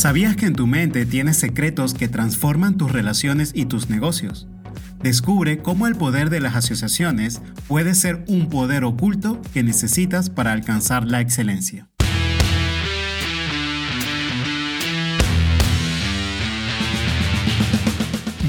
¿Sabías que en tu mente tienes secretos que transforman tus relaciones y tus negocios? Descubre cómo el poder de las asociaciones puede ser un poder oculto que necesitas para alcanzar la excelencia.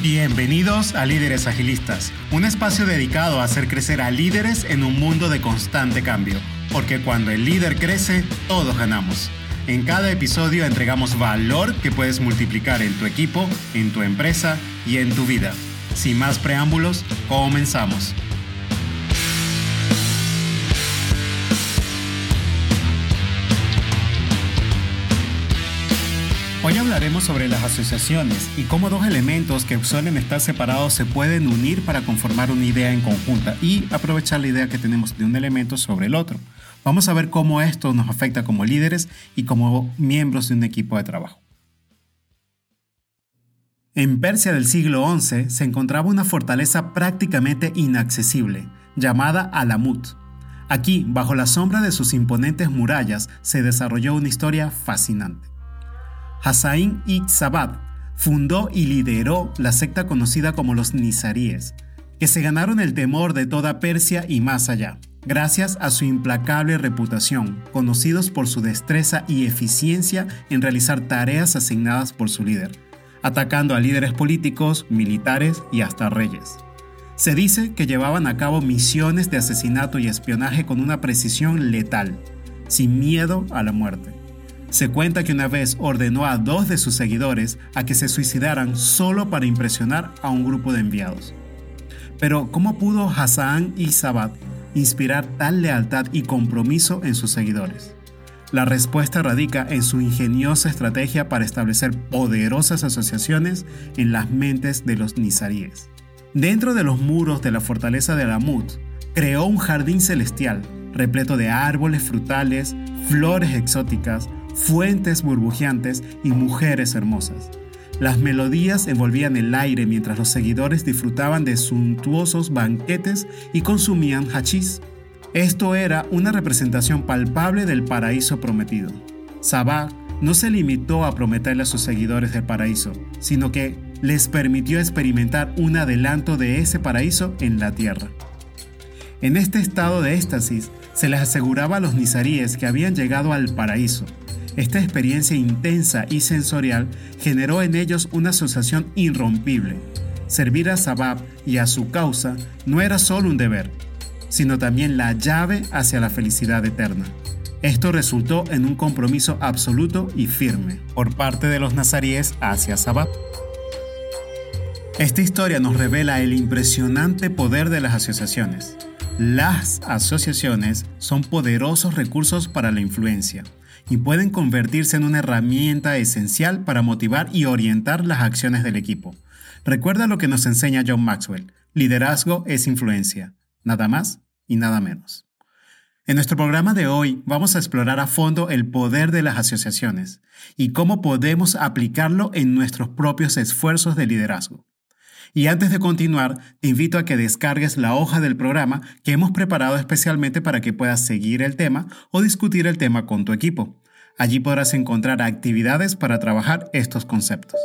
Bienvenidos a Líderes Agilistas, un espacio dedicado a hacer crecer a líderes en un mundo de constante cambio, porque cuando el líder crece, todos ganamos. En cada episodio entregamos valor que puedes multiplicar en tu equipo, en tu empresa y en tu vida. Sin más preámbulos, comenzamos. Hoy hablaremos sobre las asociaciones y cómo dos elementos que suelen estar separados se pueden unir para conformar una idea en conjunta y aprovechar la idea que tenemos de un elemento sobre el otro. Vamos a ver cómo esto nos afecta como líderes y como miembros de un equipo de trabajo. En Persia del siglo XI se encontraba una fortaleza prácticamente inaccesible, llamada Alamut. Aquí, bajo la sombra de sus imponentes murallas, se desarrolló una historia fascinante. Hassain ibn Sabat fundó y lideró la secta conocida como los Nizaríes, que se ganaron el temor de toda Persia y más allá, gracias a su implacable reputación, conocidos por su destreza y eficiencia en realizar tareas asignadas por su líder, atacando a líderes políticos, militares y hasta reyes. Se dice que llevaban a cabo misiones de asesinato y espionaje con una precisión letal, sin miedo a la muerte. Se cuenta que una vez ordenó a dos de sus seguidores a que se suicidaran solo para impresionar a un grupo de enviados. Pero ¿cómo pudo Hassan y Sabat inspirar tal lealtad y compromiso en sus seguidores? La respuesta radica en su ingeniosa estrategia para establecer poderosas asociaciones en las mentes de los nizaríes. Dentro de los muros de la fortaleza de Alamut, creó un jardín celestial repleto de árboles frutales, flores exóticas, fuentes burbujeantes y mujeres hermosas. Las melodías envolvían el aire mientras los seguidores disfrutaban de suntuosos banquetes y consumían hachís. Esto era una representación palpable del paraíso prometido. Sabah no se limitó a prometerle a sus seguidores el paraíso, sino que les permitió experimentar un adelanto de ese paraíso en la tierra. En este estado de éxtasis, se les aseguraba a los nizaríes que habían llegado al paraíso, esta experiencia intensa y sensorial generó en ellos una asociación irrompible. Servir a Sabab y a su causa no era solo un deber, sino también la llave hacia la felicidad eterna. Esto resultó en un compromiso absoluto y firme por parte de los nazaríes hacia Sabab. Esta historia nos revela el impresionante poder de las asociaciones. Las asociaciones son poderosos recursos para la influencia, y pueden convertirse en una herramienta esencial para motivar y orientar las acciones del equipo. Recuerda lo que nos enseña John Maxwell. Liderazgo es influencia, nada más y nada menos. En nuestro programa de hoy vamos a explorar a fondo el poder de las asociaciones y cómo podemos aplicarlo en nuestros propios esfuerzos de liderazgo. Y antes de continuar, te invito a que descargues la hoja del programa que hemos preparado especialmente para que puedas seguir el tema o discutir el tema con tu equipo. Allí podrás encontrar actividades para trabajar estos conceptos.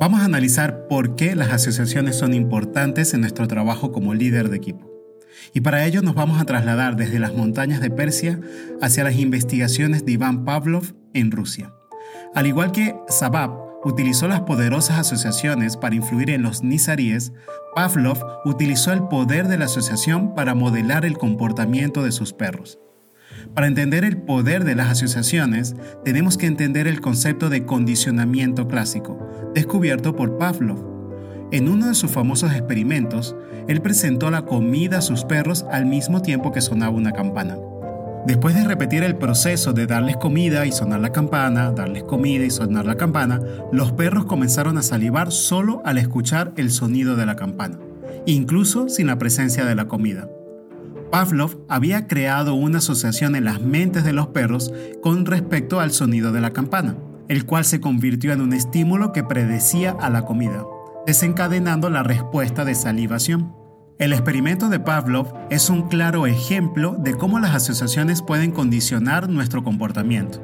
Vamos a analizar por qué las asociaciones son importantes en nuestro trabajo como líder de equipo. Y para ello nos vamos a trasladar desde las montañas de Persia hacia las investigaciones de Iván Pavlov en Rusia. Al igual que Sabab utilizó las poderosas asociaciones para influir en los nizaríes, Pavlov utilizó el poder de la asociación para modelar el comportamiento de sus perros. Para entender el poder de las asociaciones, tenemos que entender el concepto de condicionamiento clásico, descubierto por Pavlov. En uno de sus famosos experimentos, él presentó la comida a sus perros al mismo tiempo que sonaba una campana. Después de repetir el proceso de darles comida y sonar la campana, darles comida y sonar la campana, los perros comenzaron a salivar solo al escuchar el sonido de la campana, incluso sin la presencia de la comida. Pavlov había creado una asociación en las mentes de los perros con respecto al sonido de la campana, el cual se convirtió en un estímulo que predecía a la comida, desencadenando la respuesta de salivación. El experimento de Pavlov es un claro ejemplo de cómo las asociaciones pueden condicionar nuestro comportamiento.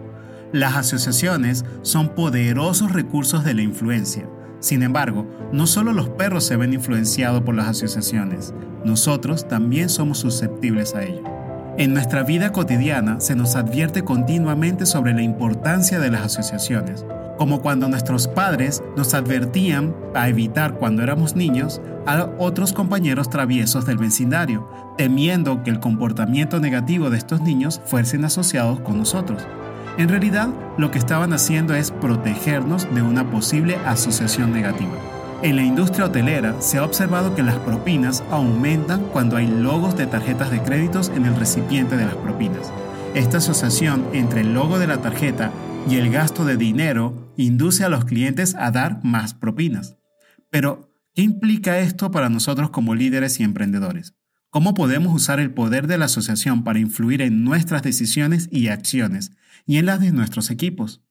Las asociaciones son poderosos recursos de la influencia. Sin embargo, no solo los perros se ven influenciados por las asociaciones, nosotros también somos susceptibles a ello. En nuestra vida cotidiana se nos advierte continuamente sobre la importancia de las asociaciones, como cuando nuestros padres nos advertían a evitar cuando éramos niños a otros compañeros traviesos del vecindario, temiendo que el comportamiento negativo de estos niños fuesen asociados con nosotros. En realidad, lo que estaban haciendo es protegernos de una posible asociación negativa. En la industria hotelera se ha observado que las propinas aumentan cuando hay logos de tarjetas de créditos en el recipiente de las propinas. Esta asociación entre el logo de la tarjeta y el gasto de dinero induce a los clientes a dar más propinas. Pero, ¿qué implica esto para nosotros como líderes y emprendedores? ¿Cómo podemos usar el poder de la asociación para influir en nuestras decisiones y acciones y en las de nuestros equipos?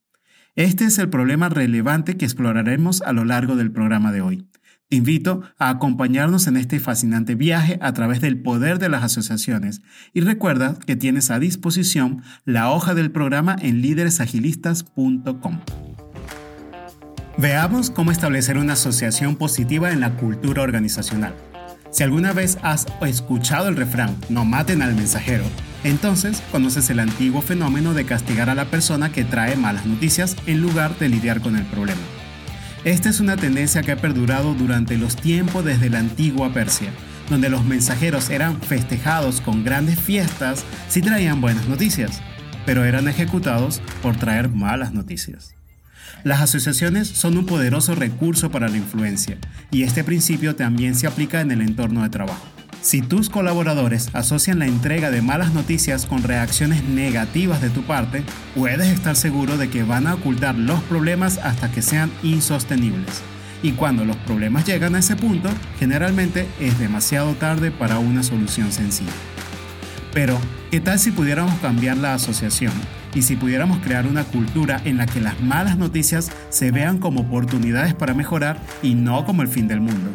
Este es el problema relevante que exploraremos a lo largo del programa de hoy. Te invito a acompañarnos en este fascinante viaje a través del poder de las asociaciones y recuerda que tienes a disposición la hoja del programa en líderesagilistas.com. Veamos cómo establecer una asociación positiva en la cultura organizacional. Si alguna vez has escuchado el refrán no maten al mensajero, entonces conoces el antiguo fenómeno de castigar a la persona que trae malas noticias en lugar de lidiar con el problema. Esta es una tendencia que ha perdurado durante los tiempos desde la antigua Persia, donde los mensajeros eran festejados con grandes fiestas si traían buenas noticias, pero eran ejecutados por traer malas noticias. Las asociaciones son un poderoso recurso para la influencia, y este principio también se aplica en el entorno de trabajo. Si tus colaboradores asocian la entrega de malas noticias con reacciones negativas de tu parte, puedes estar seguro de que van a ocultar los problemas hasta que sean insostenibles. Y cuando los problemas llegan a ese punto, generalmente es demasiado tarde para una solución sencilla. Pero, ¿qué tal si pudiéramos cambiar la asociación? Y si pudiéramos crear una cultura en la que las malas noticias se vean como oportunidades para mejorar y no como el fin del mundo.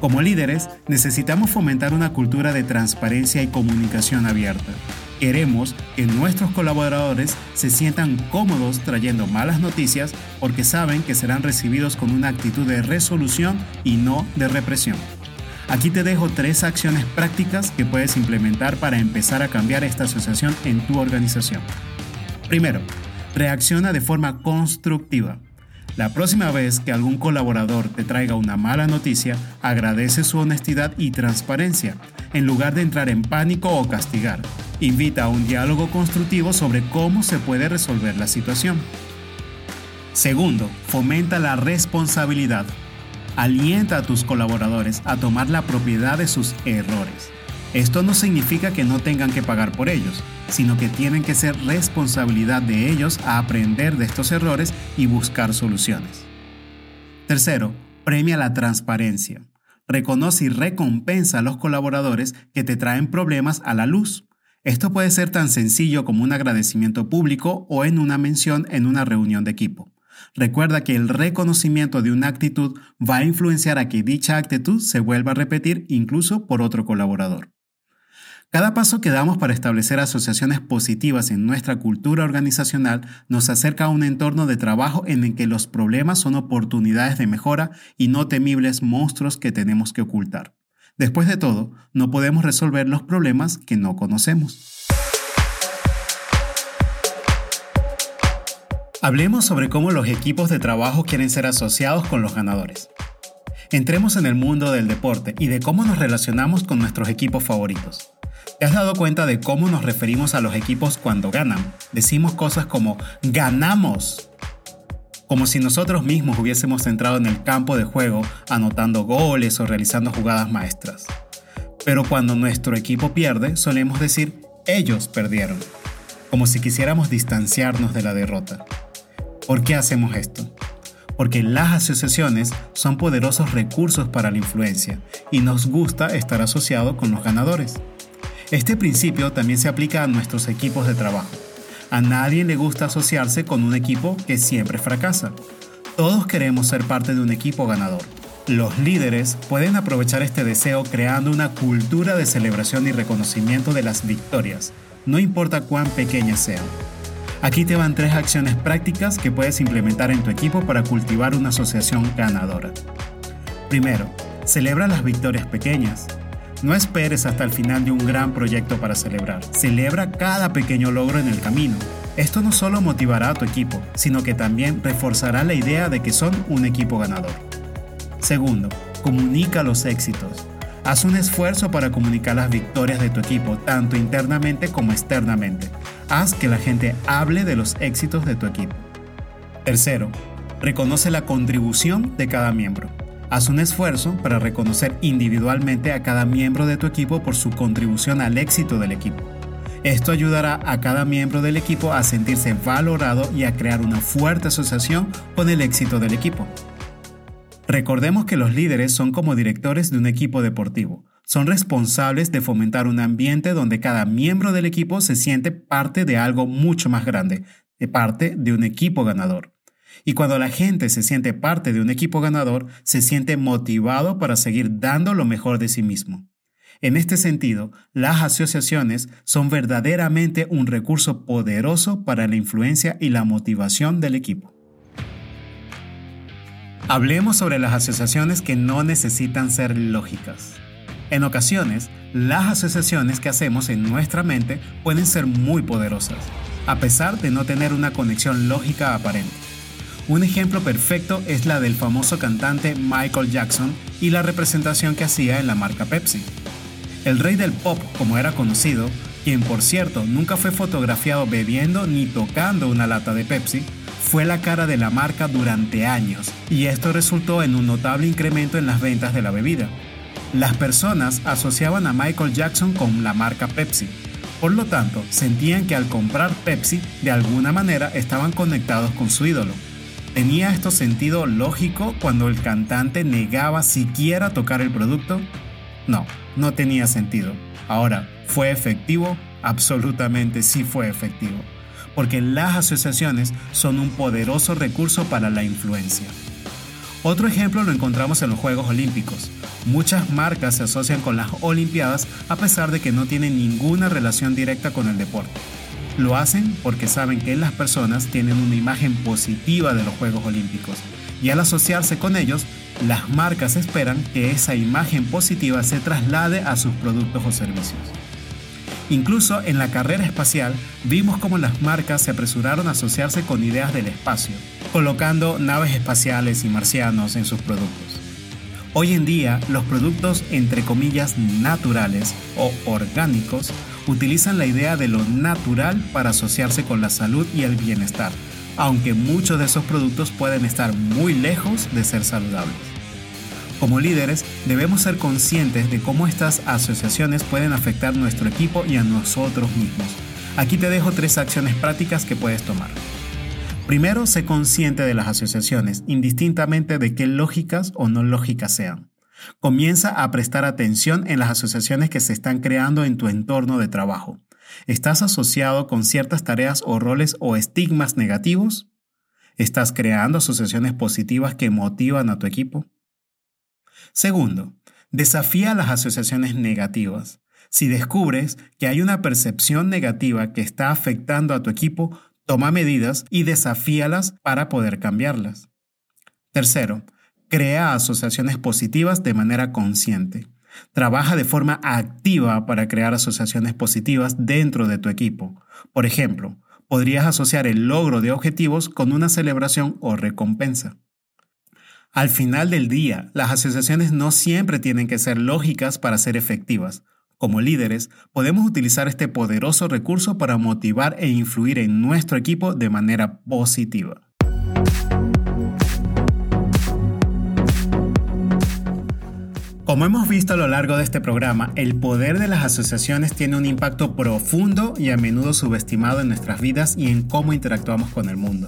Como líderes, necesitamos fomentar una cultura de transparencia y comunicación abierta. Queremos que nuestros colaboradores se sientan cómodos trayendo malas noticias porque saben que serán recibidos con una actitud de resolución y no de represión. Aquí te dejo tres acciones prácticas que puedes implementar para empezar a cambiar esta asociación en tu organización. Primero, reacciona de forma constructiva. La próxima vez que algún colaborador te traiga una mala noticia, agradece su honestidad y transparencia, en lugar de entrar en pánico o castigar. Invita a un diálogo constructivo sobre cómo se puede resolver la situación. Segundo, fomenta la responsabilidad. Alienta a tus colaboradores a tomar la propiedad de sus errores. Esto no significa que no tengan que pagar por ellos, sino que tienen que ser responsabilidad de ellos a aprender de estos errores y buscar soluciones. Tercero, premia la transparencia. Reconoce y recompensa a los colaboradores que te traen problemas a la luz. Esto puede ser tan sencillo como un agradecimiento público o en una mención en una reunión de equipo. Recuerda que el reconocimiento de una actitud va a influenciar a que dicha actitud se vuelva a repetir incluso por otro colaborador. Cada paso que damos para establecer asociaciones positivas en nuestra cultura organizacional nos acerca a un entorno de trabajo en el que los problemas son oportunidades de mejora y no temibles monstruos que tenemos que ocultar. Después de todo, no podemos resolver los problemas que no conocemos. Hablemos sobre cómo los equipos de trabajo quieren ser asociados con los ganadores. Entremos en el mundo del deporte y de cómo nos relacionamos con nuestros equipos favoritos. ¿Te has dado cuenta de cómo nos referimos a los equipos cuando ganan? Decimos cosas como ganamos, como si nosotros mismos hubiésemos entrado en el campo de juego anotando goles o realizando jugadas maestras. Pero cuando nuestro equipo pierde, solemos decir ellos perdieron, como si quisiéramos distanciarnos de la derrota. ¿Por qué hacemos esto? Porque las asociaciones son poderosos recursos para la influencia y nos gusta estar asociado con los ganadores. Este principio también se aplica a nuestros equipos de trabajo. A nadie le gusta asociarse con un equipo que siempre fracasa. Todos queremos ser parte de un equipo ganador. Los líderes pueden aprovechar este deseo creando una cultura de celebración y reconocimiento de las victorias, no importa cuán pequeñas sean. Aquí te van tres acciones prácticas que puedes implementar en tu equipo para cultivar una asociación ganadora. Primero, celebra las victorias pequeñas. No esperes hasta el final de un gran proyecto para celebrar. Celebra cada pequeño logro en el camino. Esto no solo motivará a tu equipo, sino que también reforzará la idea de que son un equipo ganador. Segundo, comunica los éxitos. Haz un esfuerzo para comunicar las victorias de tu equipo, tanto internamente como externamente. Haz que la gente hable de los éxitos de tu equipo. Tercero, reconoce la contribución de cada miembro. Haz un esfuerzo para reconocer individualmente a cada miembro de tu equipo por su contribución al éxito del equipo. Esto ayudará a cada miembro del equipo a sentirse valorado y a crear una fuerte asociación con el éxito del equipo. Recordemos que los líderes son como directores de un equipo deportivo. Son responsables de fomentar un ambiente donde cada miembro del equipo se siente parte de algo mucho más grande, de parte de un equipo ganador. Y cuando la gente se siente parte de un equipo ganador, se siente motivado para seguir dando lo mejor de sí mismo. En este sentido, las asociaciones son verdaderamente un recurso poderoso para la influencia y la motivación del equipo. Hablemos sobre las asociaciones que no necesitan ser lógicas. En ocasiones, las asociaciones que hacemos en nuestra mente pueden ser muy poderosas, a pesar de no tener una conexión lógica aparente. Un ejemplo perfecto es la del famoso cantante Michael Jackson y la representación que hacía en la marca Pepsi. El rey del pop, como era conocido, quien por cierto nunca fue fotografiado bebiendo ni tocando una lata de Pepsi, fue la cara de la marca durante años y esto resultó en un notable incremento en las ventas de la bebida. Las personas asociaban a Michael Jackson con la marca Pepsi, por lo tanto sentían que al comprar Pepsi de alguna manera estaban conectados con su ídolo. ¿Tenía esto sentido lógico cuando el cantante negaba siquiera tocar el producto? No, no tenía sentido. Ahora, ¿fue efectivo? Absolutamente sí fue efectivo, porque las asociaciones son un poderoso recurso para la influencia. Otro ejemplo lo encontramos en los Juegos Olímpicos. Muchas marcas se asocian con las Olimpiadas a pesar de que no tienen ninguna relación directa con el deporte. Lo hacen porque saben que las personas tienen una imagen positiva de los Juegos Olímpicos y al asociarse con ellos, las marcas esperan que esa imagen positiva se traslade a sus productos o servicios. Incluso en la carrera espacial vimos cómo las marcas se apresuraron a asociarse con ideas del espacio, colocando naves espaciales y marcianos en sus productos. Hoy en día, los productos entre comillas naturales o orgánicos utilizan la idea de lo natural para asociarse con la salud y el bienestar, aunque muchos de esos productos pueden estar muy lejos de ser saludables. Como líderes, debemos ser conscientes de cómo estas asociaciones pueden afectar nuestro equipo y a nosotros mismos. Aquí te dejo tres acciones prácticas que puedes tomar. Primero, sé consciente de las asociaciones, indistintamente de qué lógicas o no lógicas sean. Comienza a prestar atención en las asociaciones que se están creando en tu entorno de trabajo. ¿Estás asociado con ciertas tareas o roles o estigmas negativos? ¿Estás creando asociaciones positivas que motivan a tu equipo? Segundo, desafía las asociaciones negativas. Si descubres que hay una percepción negativa que está afectando a tu equipo, toma medidas y desafíalas para poder cambiarlas. Tercero, Crea asociaciones positivas de manera consciente. Trabaja de forma activa para crear asociaciones positivas dentro de tu equipo. Por ejemplo, podrías asociar el logro de objetivos con una celebración o recompensa. Al final del día, las asociaciones no siempre tienen que ser lógicas para ser efectivas. Como líderes, podemos utilizar este poderoso recurso para motivar e influir en nuestro equipo de manera positiva. Como hemos visto a lo largo de este programa, el poder de las asociaciones tiene un impacto profundo y a menudo subestimado en nuestras vidas y en cómo interactuamos con el mundo.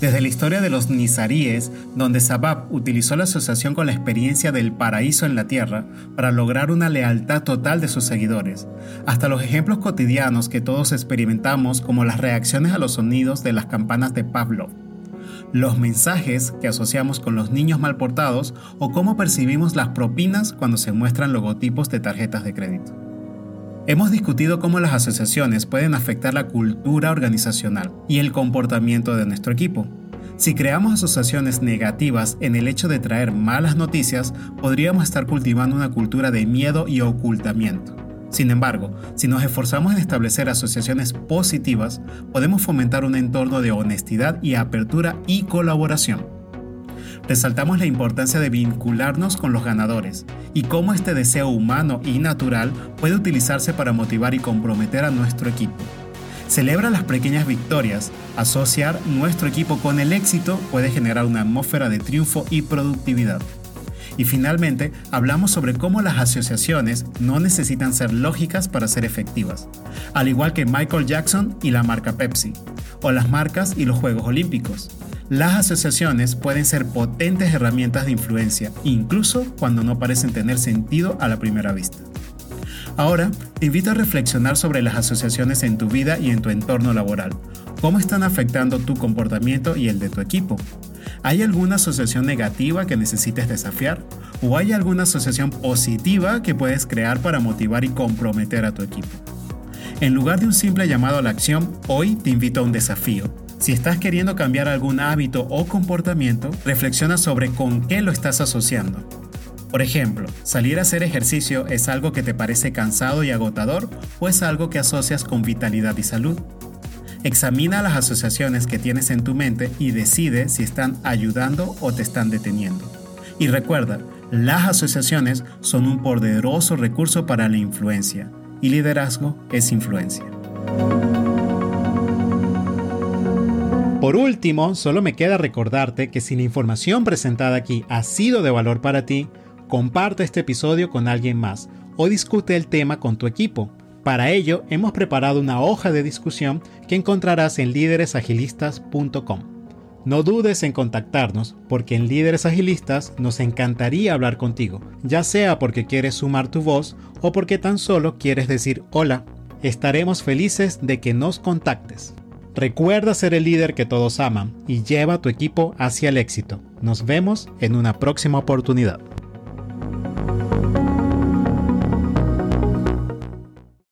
Desde la historia de los Nizaríes, donde Sabab utilizó la asociación con la experiencia del paraíso en la tierra para lograr una lealtad total de sus seguidores, hasta los ejemplos cotidianos que todos experimentamos como las reacciones a los sonidos de las campanas de Pavlov los mensajes que asociamos con los niños mal portados o cómo percibimos las propinas cuando se muestran logotipos de tarjetas de crédito. Hemos discutido cómo las asociaciones pueden afectar la cultura organizacional y el comportamiento de nuestro equipo. Si creamos asociaciones negativas en el hecho de traer malas noticias, podríamos estar cultivando una cultura de miedo y ocultamiento. Sin embargo, si nos esforzamos en establecer asociaciones positivas, podemos fomentar un entorno de honestidad y apertura y colaboración. Resaltamos la importancia de vincularnos con los ganadores y cómo este deseo humano y natural puede utilizarse para motivar y comprometer a nuestro equipo. Celebra las pequeñas victorias. Asociar nuestro equipo con el éxito puede generar una atmósfera de triunfo y productividad. Y finalmente, hablamos sobre cómo las asociaciones no necesitan ser lógicas para ser efectivas, al igual que Michael Jackson y la marca Pepsi, o las marcas y los Juegos Olímpicos. Las asociaciones pueden ser potentes herramientas de influencia, incluso cuando no parecen tener sentido a la primera vista. Ahora, te invito a reflexionar sobre las asociaciones en tu vida y en tu entorno laboral. ¿Cómo están afectando tu comportamiento y el de tu equipo? ¿Hay alguna asociación negativa que necesites desafiar? ¿O hay alguna asociación positiva que puedes crear para motivar y comprometer a tu equipo? En lugar de un simple llamado a la acción, hoy te invito a un desafío. Si estás queriendo cambiar algún hábito o comportamiento, reflexiona sobre con qué lo estás asociando. Por ejemplo, salir a hacer ejercicio es algo que te parece cansado y agotador o es algo que asocias con vitalidad y salud. Examina las asociaciones que tienes en tu mente y decide si están ayudando o te están deteniendo. Y recuerda, las asociaciones son un poderoso recurso para la influencia y liderazgo es influencia. Por último, solo me queda recordarte que si la información presentada aquí ha sido de valor para ti, comparte este episodio con alguien más o discute el tema con tu equipo. Para ello, hemos preparado una hoja de discusión que encontrarás en líderesagilistas.com. No dudes en contactarnos porque en Líderes Agilistas nos encantaría hablar contigo, ya sea porque quieres sumar tu voz o porque tan solo quieres decir hola. Estaremos felices de que nos contactes. Recuerda ser el líder que todos aman y lleva a tu equipo hacia el éxito. Nos vemos en una próxima oportunidad.